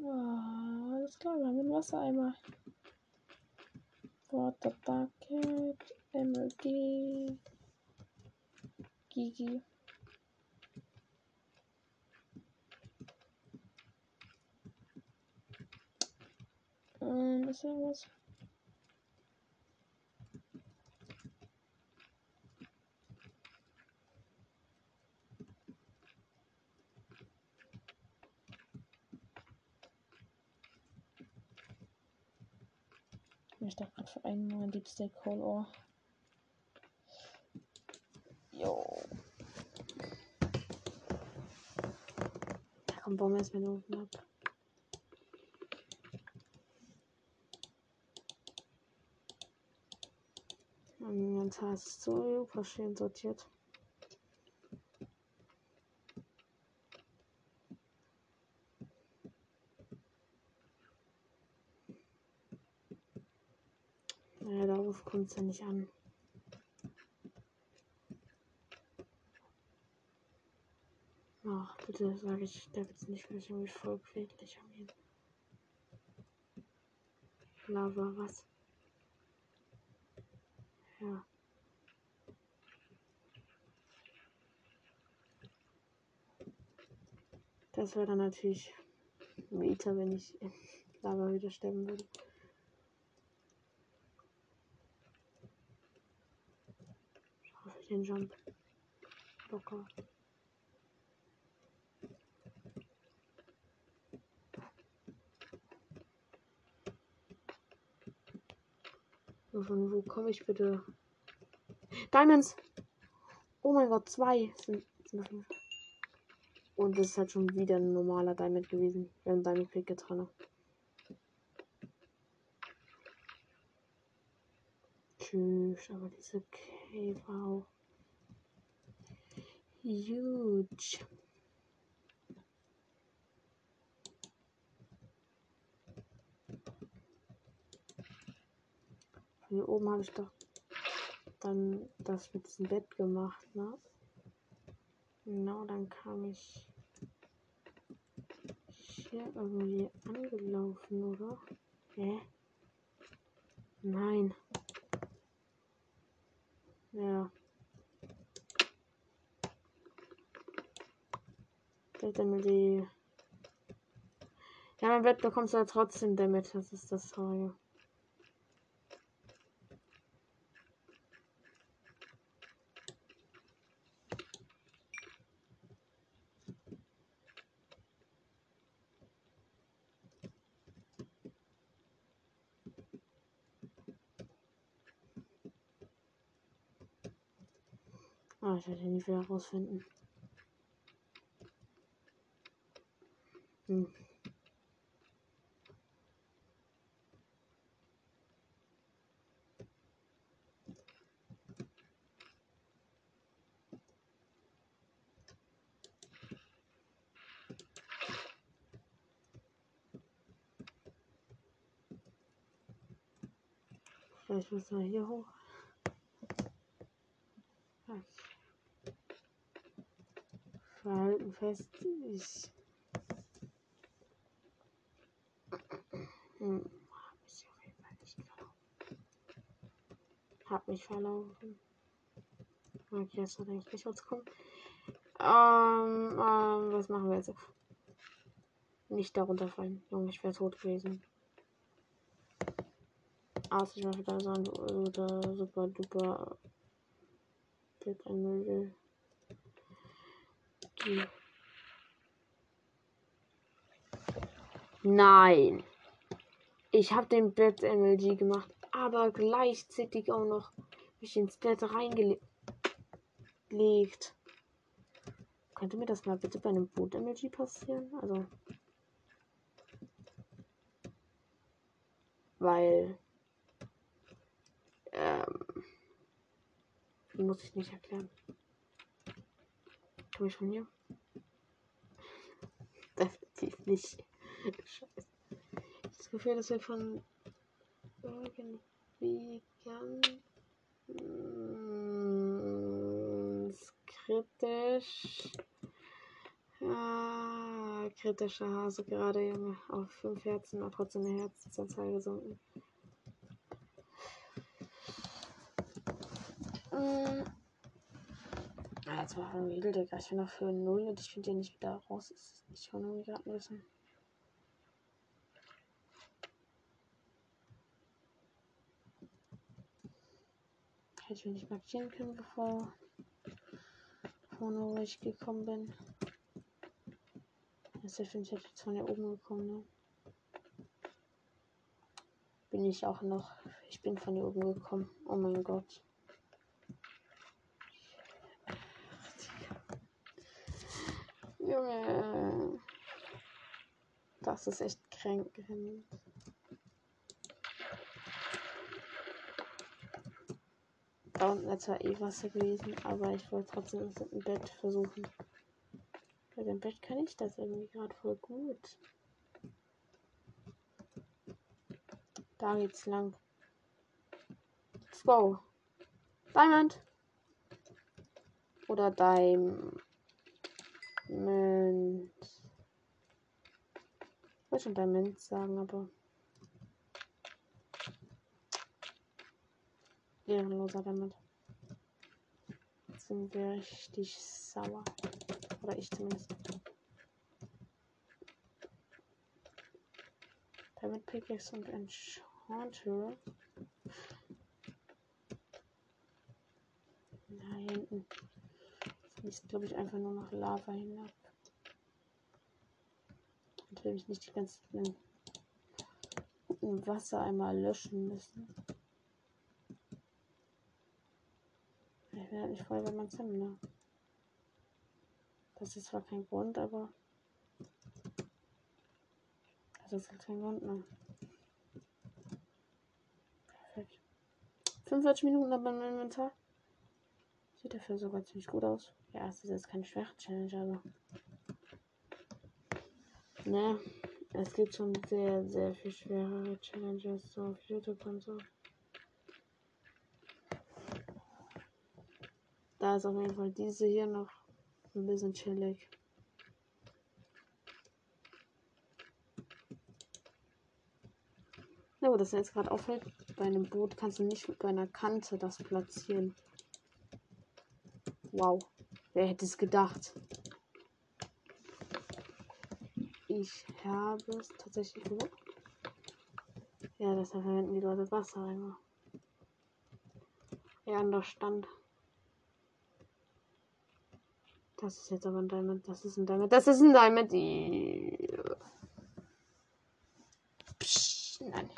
Oh, alles klar, wir haben einen Wassereimer. Water Bucket, MLG, Gigi. Ähm, ist da was? Ich einen Moment Deep Steak Cold Ore. Jo. Da kommt wir erstmal den Ofen ab. Mein Inventar ist so schön sortiert. Naja, es ja nicht an. Ach, bitte sage ich, der wird nicht für mich irgendwie voll quäklich angehen. Lava, was? Ja. Das wäre dann natürlich Meter, wenn ich Lava wieder sterben würde. Schaffe ich den Jump. Locker. Von wo komme ich bitte? Diamonds! Oh mein Gott, zwei sind. Und das ist halt schon wieder ein normaler Diamond gewesen. Wir haben Diamond Pick dran. Tschüss, aber diese war auch huge. Hier oben habe ich doch dann das mit diesem Bett gemacht, ne? Genau, dann kam ich hier irgendwie angelaufen, oder? Hä? Nein. Ja. Die. Ja, mein Bett bekommst du ja trotzdem damit. Das ist das Traurige. Ah, ich werde ihn nie wieder rausfinden. Hm. Vielleicht müssen wir hier hoch. Verhalten fest. Ich Hm, hab ich auf jeden Fall nicht verlaufen. Hab mich verlaufen. Okay, jetzt hat eigentlich nicht rauskommen. Ähm, ähm, was machen wir jetzt? Nicht darunter fallen. Junge, ich wäre tot gewesen. Außer ich mache da so ein super, duper Big Emerald. Nein. Ich habe den Bett MLG gemacht, aber gleichzeitig auch noch mich ins Bett reingelegt. Könnte mir das mal bitte bei einem Boot MLG passieren? Also. Weil. Ähm. Muss ich nicht erklären. Komme ich von hier? Definitiv nicht. Scheiße das Gefühl, dass wir von irgendwie ganz hm, kritisch. Ah, kritischer Hase gerade, Junge. Auf 5 Herzen, aber trotzdem eine Herzensanzahl gesunken. Mm. Ah, jetzt war irgendwie Digga. Ich bin noch für 0 und ich finde den nicht wieder raus. Nicht schon irgendwie gerade ein Hätte ich mich nicht markieren können, bevor vorne wo ich gekommen bin. Das finde ich jetzt von hier oben gekommen, ne? Bin ich auch noch. Ich bin von hier oben gekommen. Oh mein Gott. Junge. Das ist echt kränkend. Unten ist zwar eh Wasser gewesen, aber ich wollte trotzdem das im Bett versuchen. Bei dem Bett kann ich das irgendwie gerade voll gut. Da geht's lang. Let's go. Diamond. Oder Diamond. Ich wollte schon Diamond sagen, aber. Ehrenloser damit. Jetzt sind wir richtig sauer. Oder ich zumindest. Damit Pickaxe und Enchanter. Da hinten fließt, glaube ich, einfach nur noch Lava hinab. Und will ich nicht die ganzen Wasser einmal löschen müssen. Ich werde nicht voll bei meinem Zimmer. Ne? Das ist zwar kein Grund, aber. Das ist halt kein Grund, ne? Perfekt. 45 Minuten aber im Inventar. Sieht dafür sogar ziemlich gut aus. Ja, es ist jetzt keine schwere Challenge, aber. Ne, es gibt schon sehr, sehr viel schwerere Challenges so auf YouTube und so. Da ist auf jeden Fall diese hier noch ein bisschen chillig. Ja, wo das jetzt gerade auffällt, bei einem Boot kannst du nicht mit einer Kante das platzieren. Wow, wer hätte es gedacht? Ich habe es tatsächlich gewusst. Ja, deshalb verwenden die Leute Wasser immer. Ja, an der Stand. Das ist jetzt aber ein Diamond. Das ist ein Diamond. Das ist ein Diamond. Psch, nein.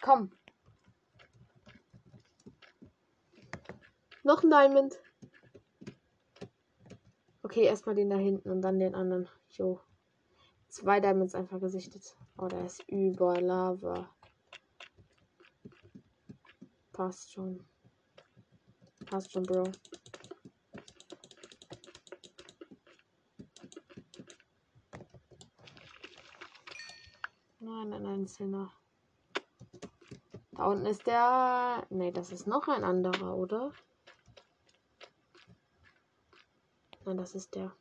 Komm. Noch ein Diamond. Okay, erstmal den da hinten und dann den anderen. Jo. Zwei Diamonds einfach gesichtet. Oh, der ist über Lava. Passt schon. Passt schon, Bro. Nein, nein, Sinner. Da unten ist der. Ne, das ist noch ein anderer, oder? Nein, das ist der.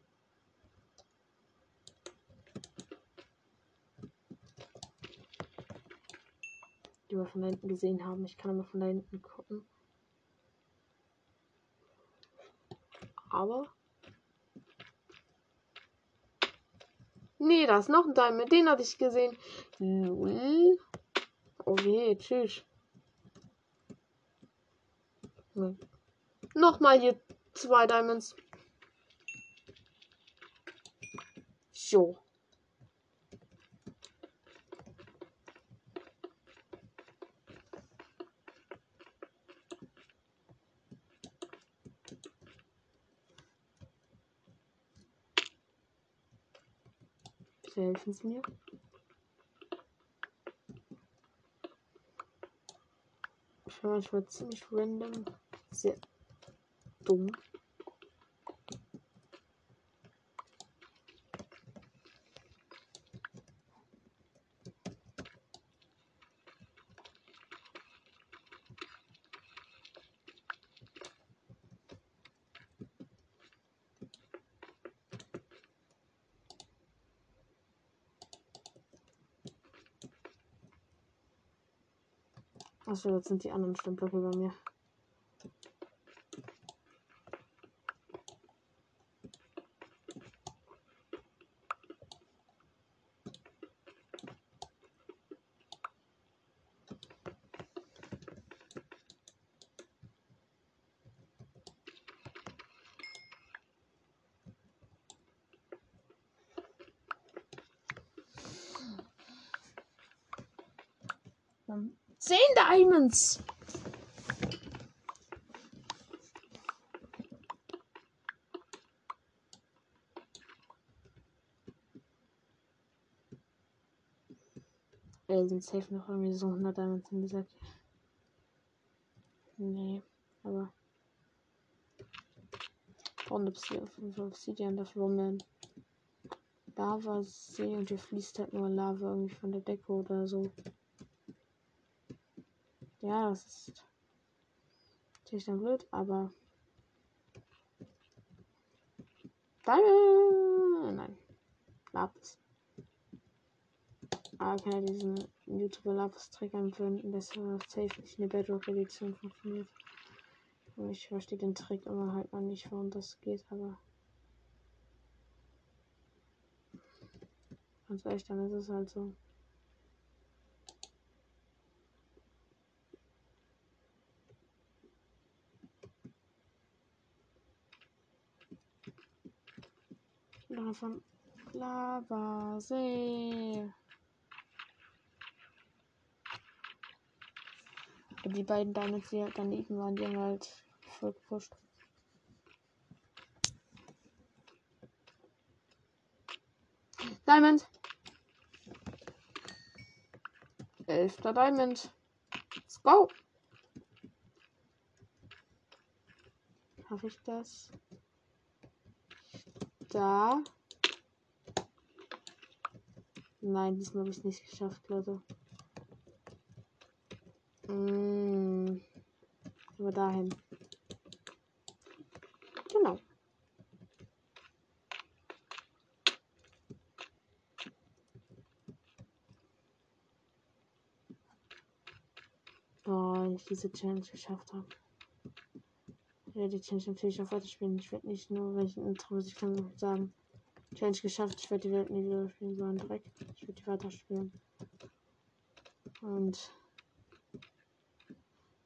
Die wir von da hinten gesehen haben. Ich kann mal von da hinten gucken. Aber. Nee, da ist noch ein Diamond. Den hatte ich gesehen. Lul. Okay, tschüss. Nochmal hier zwei Diamonds. So. Bitte helfen Sie mir. Ich war manchmal ziemlich random. Sehr dumm. Achso, jetzt sind die anderen Steinblöcke bei mir. Ähm, Zehn Diamonds! Äh, sind safe noch irgendwie so 100 Diamonds in dieser. Nee, aber. Und Obsidian, das Woman. Lava See und hier fließt halt nur Lava irgendwie von der Decke oder so. Ja, das ist natürlich dann blöd, aber. Dann, nein. Lapis. Aber kann ja diesen YouTuber Lapis Trick anwenden, dass er safe nicht in der Bedrock Edition funktioniert. Ich verstehe den Trick immer halt noch nicht, warum das geht, aber. Ganz ehrlich, dann ist es halt so. Lava, Lava, See. Die beiden Diamonds, die halt daneben waren, die haben halt voll gepusht. Diamond. Elfter Diamond. Let's go. Habe ich das? Da. Nein, diesmal habe ich es nicht geschafft, Leute. Mm, über dahin. Genau. Oh, wenn ich diese Challenge geschafft habe. Ja, die Challenge natürlich auf weiterspielen. Ich werde nicht nur, wenn ich ein Intro kann, sagen. Challenge geschafft, ich werde die Welt nie wieder spielen, sondern direkt. Ich werde die weiterspielen. Und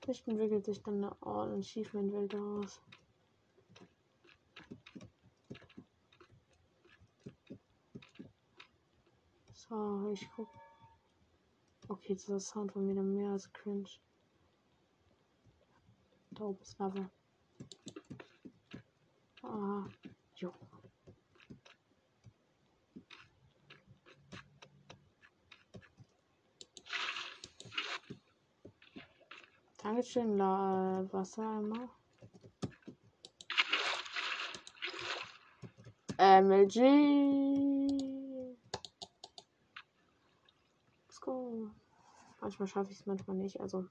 vielleicht entwickelt sich dann eine Ort- und Achievement-Welt daraus. So, ich guck. Okay, das Sound mir dann mehr als cringe. Da oben ist Lava. Ah, jo. Dankeschön, La Wassereimer. MLG. Let's go. Manchmal schaffe ich es, manchmal nicht. Also.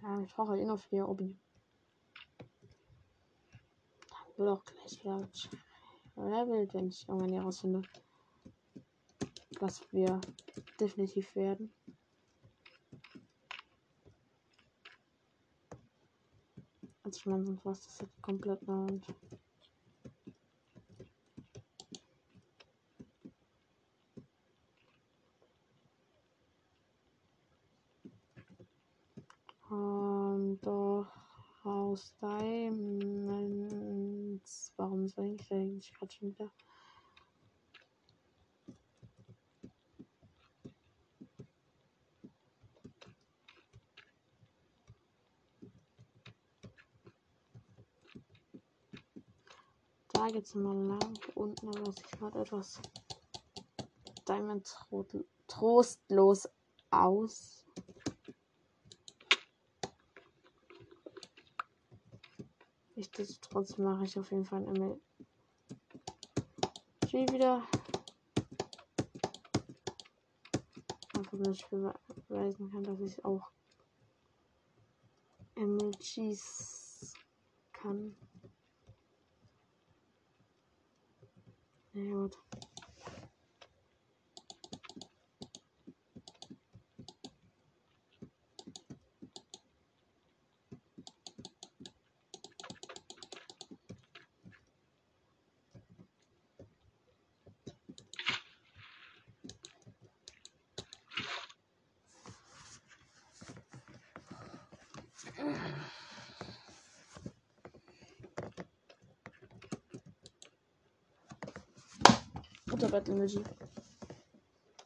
Ja, ich brauche eh noch vier Obi. Dann wird auch gleich wieder Level, wenn ich irgendwann herausfinde, was wir definitiv werden. Als ich meine, sonst das halt komplett neu und Und doch aus Diamonds. Warum soll ich eigentlich gerade schon wieder? Da geht's mal lang unten, aber sieht gerade etwas Diamond trostlos aus. Nichtsdestotrotz mache ich auf jeden Fall ein MLG wieder. Einfach ich beweisen kann, dass ich auch MLGs kann. Na ja, gut. Guter Battle Emoji.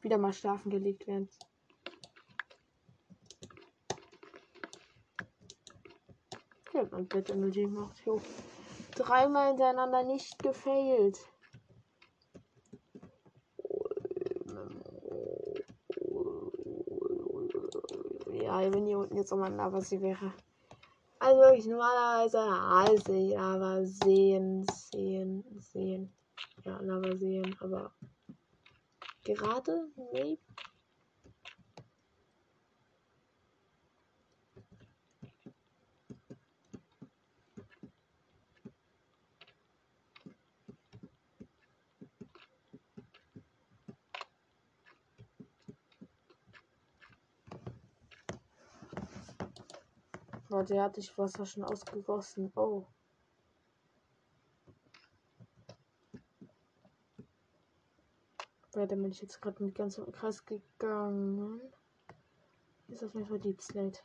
Wieder mal schlafen gelegt werden. Ich hab mein Battle Emoji gemacht. Jo. Dreimal hintereinander nicht gefailt. Ja, wenn hier unten jetzt nochmal ein sie wäre. Also wirklich normalerweise also aber sehen, sehen, sehen. Ja, Lava sehen, aber gerade, nee. Leute, der hat sich Wasser schon ausgegossen. Oh. Weil da bin ich jetzt gerade mit ganz im Kreis gegangen. Ist auf jeden Fall Deep Slate.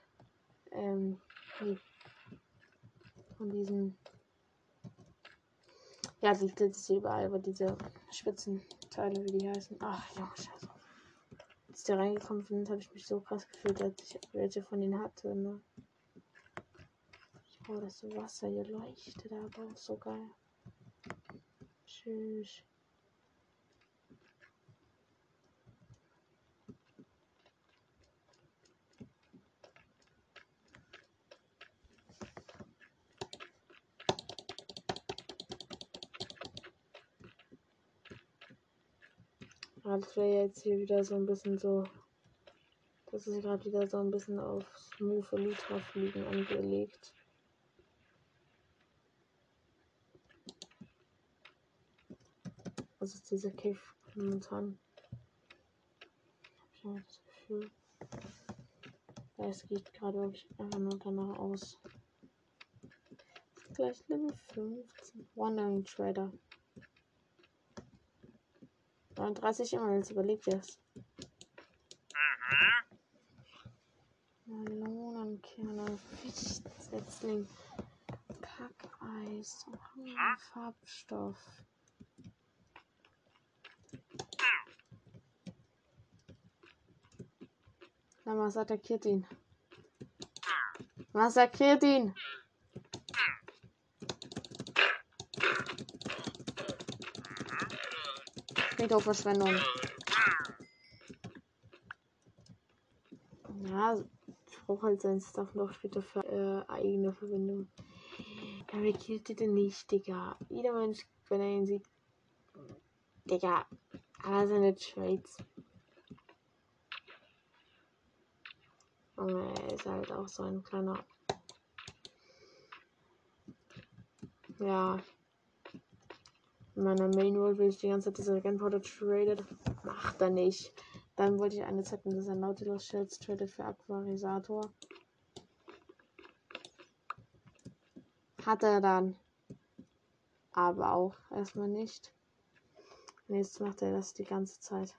Ähm, nee. Von diesen. Ja, die ist überall, aber diese Spitzenteile, wie die heißen. Ach ja, scheiße. Als ich da reingekommen bin, habe ich mich so krass gefühlt, als ich welche von denen hatte. Ne? Oh, das Wasser hier leuchtet aber auch so geil. Tschüss. Das wäre jetzt hier wieder so ein bisschen so. Das ist gerade wieder so ein bisschen auf Smooth Ultra Fliegen angelegt. Was ist diese Cave momentan? habe das Gefühl. Es geht gerade wirklich einfach nur danach aus. Gleich Level 15. Wandering Trader. 39 immer, jetzt überlegt ihr es. Melonenkerne, Fichtsetzling, Kackeis, Farbstoff. Na, was attackiert ihn? Massakriert ihn! Friedhofverschwendung. Ja, ich brauche halt sein Stuff noch später für äh, eigene Verwendung. Er killt den nicht, Digga. Jeder Mensch, wenn er ihn sieht. Digga. Aber seine Trades. Und er ist halt auch so ein kleiner. Ja. In meiner Main World will ich die ganze Zeit diese Gunpowder traded. Macht er nicht. Dann wollte ich eine Zeit mit dieser Nautilus Shells traded für Aquarisator. Hat er dann. Aber auch erstmal nicht. Und jetzt macht er das die ganze Zeit.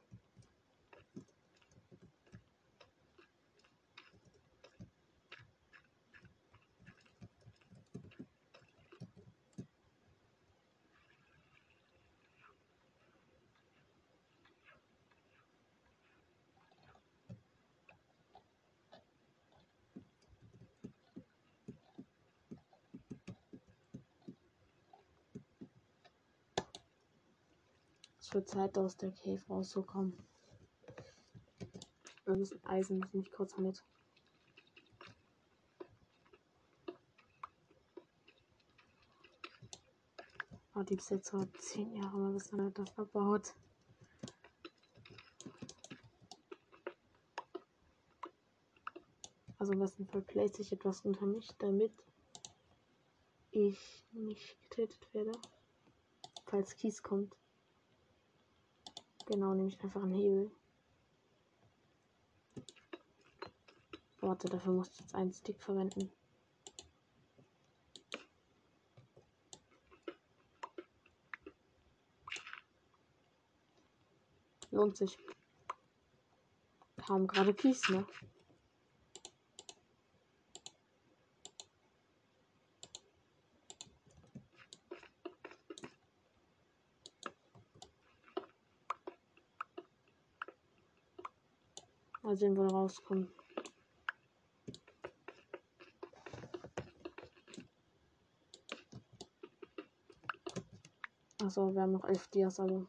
Es wird Zeit, aus der Cave rauszukommen. Wir müssen Eisen, muss ich kurz mit. Oh, die ist jetzt so 10 Jahre mal, bis er das verbaut. Also im besten Fall place ich etwas unter mich, damit ich nicht getötet werde, falls Kies kommt. Genau, nehme ich einfach einen Hebel. Warte, dafür muss ich jetzt einen Stick verwenden. Lohnt sich. Kaum gerade Kies, ne? Mal sehen, wo er rauskommt. Achso, wir haben noch elf Dias, aber.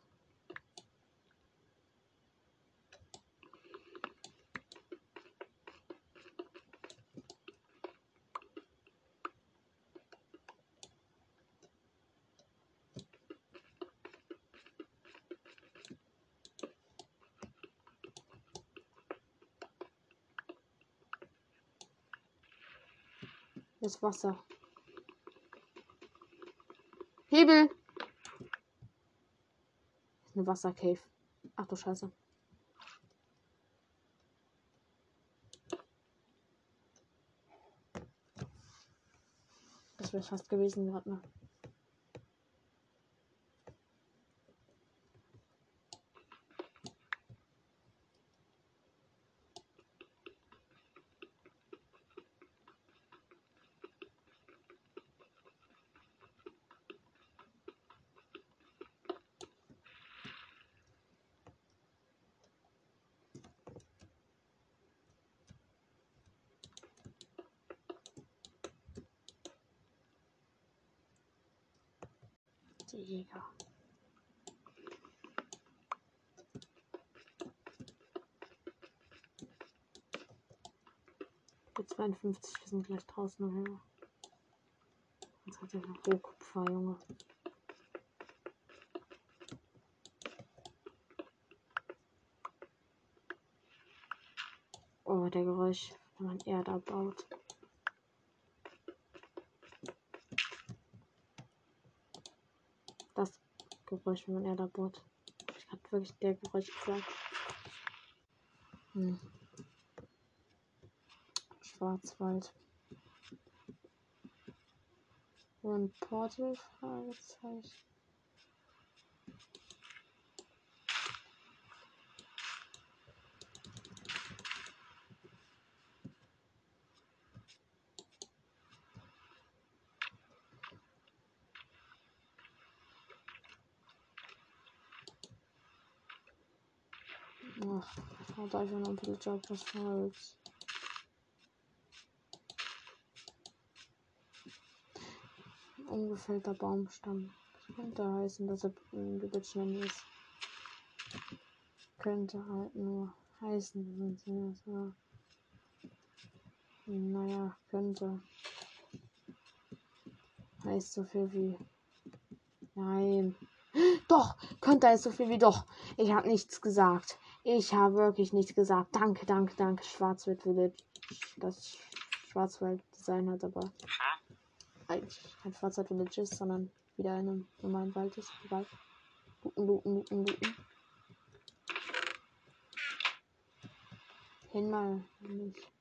Das Wasser. Hebel! Eine Wassercave. Ach du Scheiße. Das wäre fast gewesen gerade mal. Die Jäger. Mit 52, wir sind gleich draußen her. Jetzt hat er noch Rohkupfer, Junge. Oh, der Geräusch, wenn man Erde abbaut. Geräusch, wenn man Erde abbaut. Ich habe wirklich der Geräusch gesagt. Hm. Schwarzwald. Und Portal? Fragezeichen. Hat einfach noch ein Villager auf das Holz. Ungefällter Baumstamm. Das könnte heißen, dass er ein Village ist. Könnte halt nur heißen, wenn sie das war. Naja, könnte. Heißt so viel wie. Nein. Doch, könnte heißt so viel wie doch. Ich habe nichts gesagt. Ich habe wirklich nichts gesagt. Danke, danke, danke, Schwarzwald Village. Das Schwarzwald-Design hat aber eigentlich kein Schwarzwald Village ist, sondern wieder in einem normalen Wald ist. Egal. Looten, looten, looten, looten. Hin mal nicht.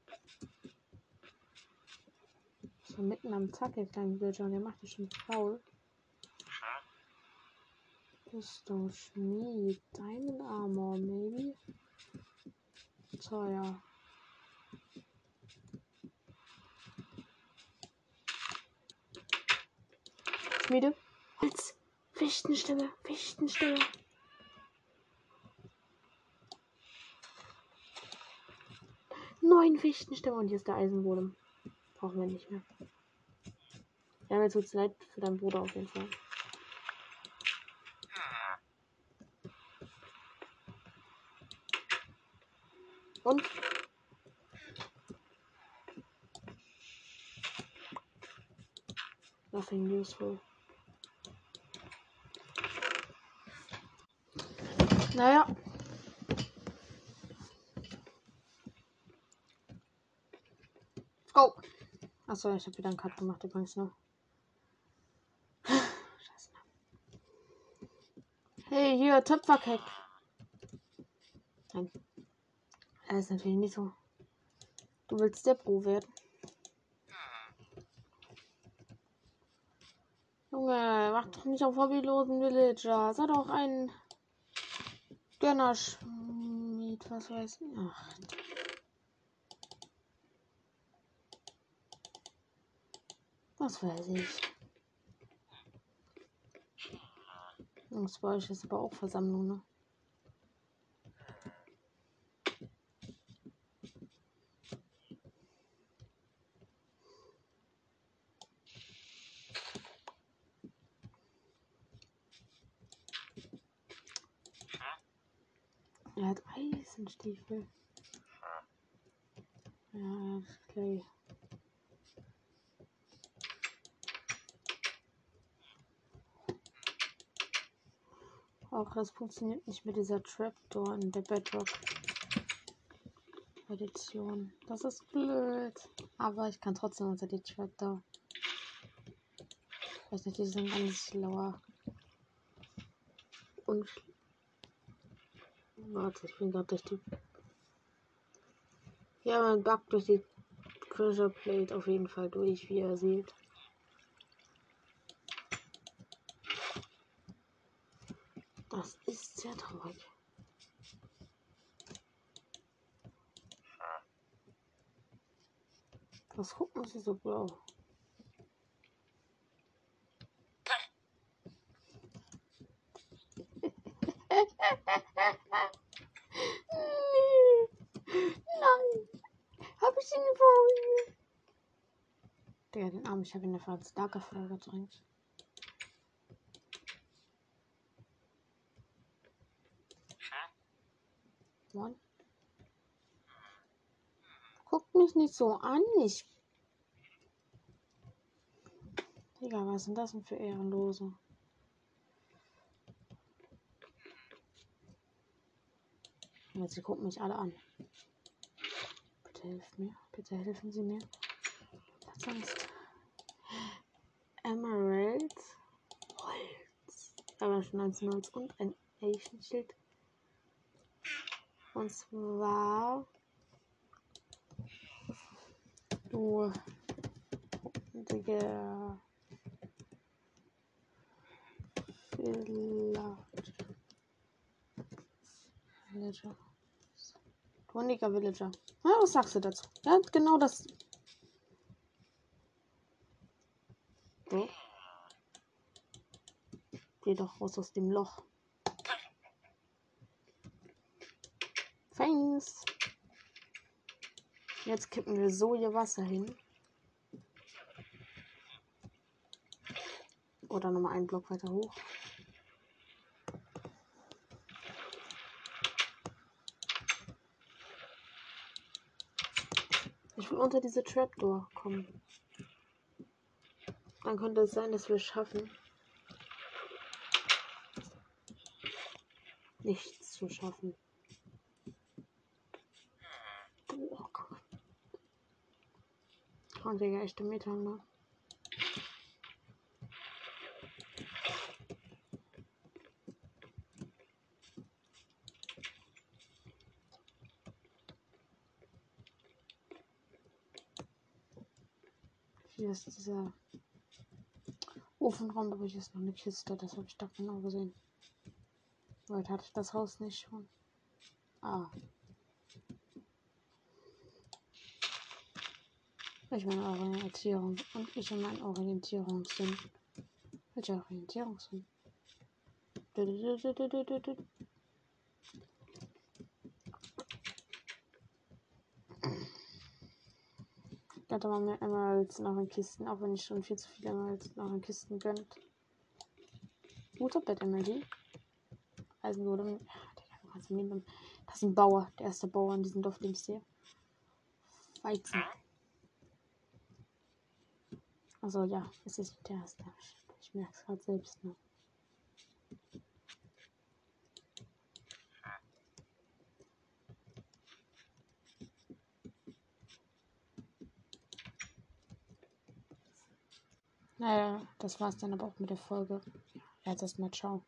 So mitten am Zack, der kleine Villager, und der macht dich schon faul. Rüstung, Schmied, Diamond Armor, maybe. Teuer. Schmiede. Holz. Fichtenstämme. Fichtenstämme. Neun Fichtenstämme und hier ist der Eisenboden. Brauchen wir nicht mehr. Ja, mir tut's leid für deinen Bruder auf jeden Fall. Und? Nothing useful. Naja. Go. Achso, ich habe wieder einen Cut gemacht übrigens noch. Scheiße. Hey, hier, Töpferkeck. Nein. Er ist natürlich nicht so. Du willst der Pro werden. Junge, mach doch nicht auf hobbylosen Villager. Sei doch ein Gönnerschmied, was weiß ich. Ach. Was weiß ich. Das bei euch ist aber auch Versammlung, ne? Er hat Eisenstiefel. Ja, Clay. Auch das funktioniert nicht mit dieser Trapdoor in der Bedrock Edition. Das ist blöd. Aber ich kann trotzdem unter die Trapdoor. Ich weiß nicht, die sind ganz schlauer. Und Warte, ich bin gerade durch die. Ja, man backt durch die Treasure Plate auf jeden Fall durch, wie ihr seht. Das ist sehr traurig. Was gucken sie so blau? Digga, den Arm, ich habe ihn einfach als Lagerfeuer gedrängt. Mann. Guckt mich nicht so an, ich. Digga, was sind das denn für Ehrenlose? Jetzt, sie gucken mich alle an. Bitte helft mir. Bitte helfen Sie mir. Sonst. Emerald. Holz. Aber schon ein Holz und ein Eichenschild. Und zwar. Du. Digga. Villager. Villager. Toniger Villager. Ja, was sagst du dazu? Ja, genau das. So. Geh doch raus aus dem Loch. Thanks. Jetzt kippen wir so ihr Wasser hin. Oder nochmal einen Block weiter hoch. Ich will unter diese Trapdoor kommen. Dann könnte es sein, dass wir es schaffen. Nichts zu schaffen. Boah, Gott. Und Digga, echte Meter, ne? Hier ist dieser Ofenraum, aber hier ist noch eine Kiste. Das habe ich da genau gesehen. Heute hatte ich das Haus nicht schon. Ah. Ich meine Orientierung und ich in meinen Orientierungssinn. Welcher Orientierungssinn? Hatte mal mehr Emeralds noch in Kisten, auch wenn ich schon viel zu viele Emeralds noch in Kisten gönnt. Motorbett kannst nehmen. Das ist ein Bauer, der erste Bauer in diesem Dorf, den ich sehe. Weizen. Also ja, es ist der erste. Ich merke es gerade selbst noch. Naja, das war's dann aber auch mit der Folge. Ja, jetzt erstmal ciao.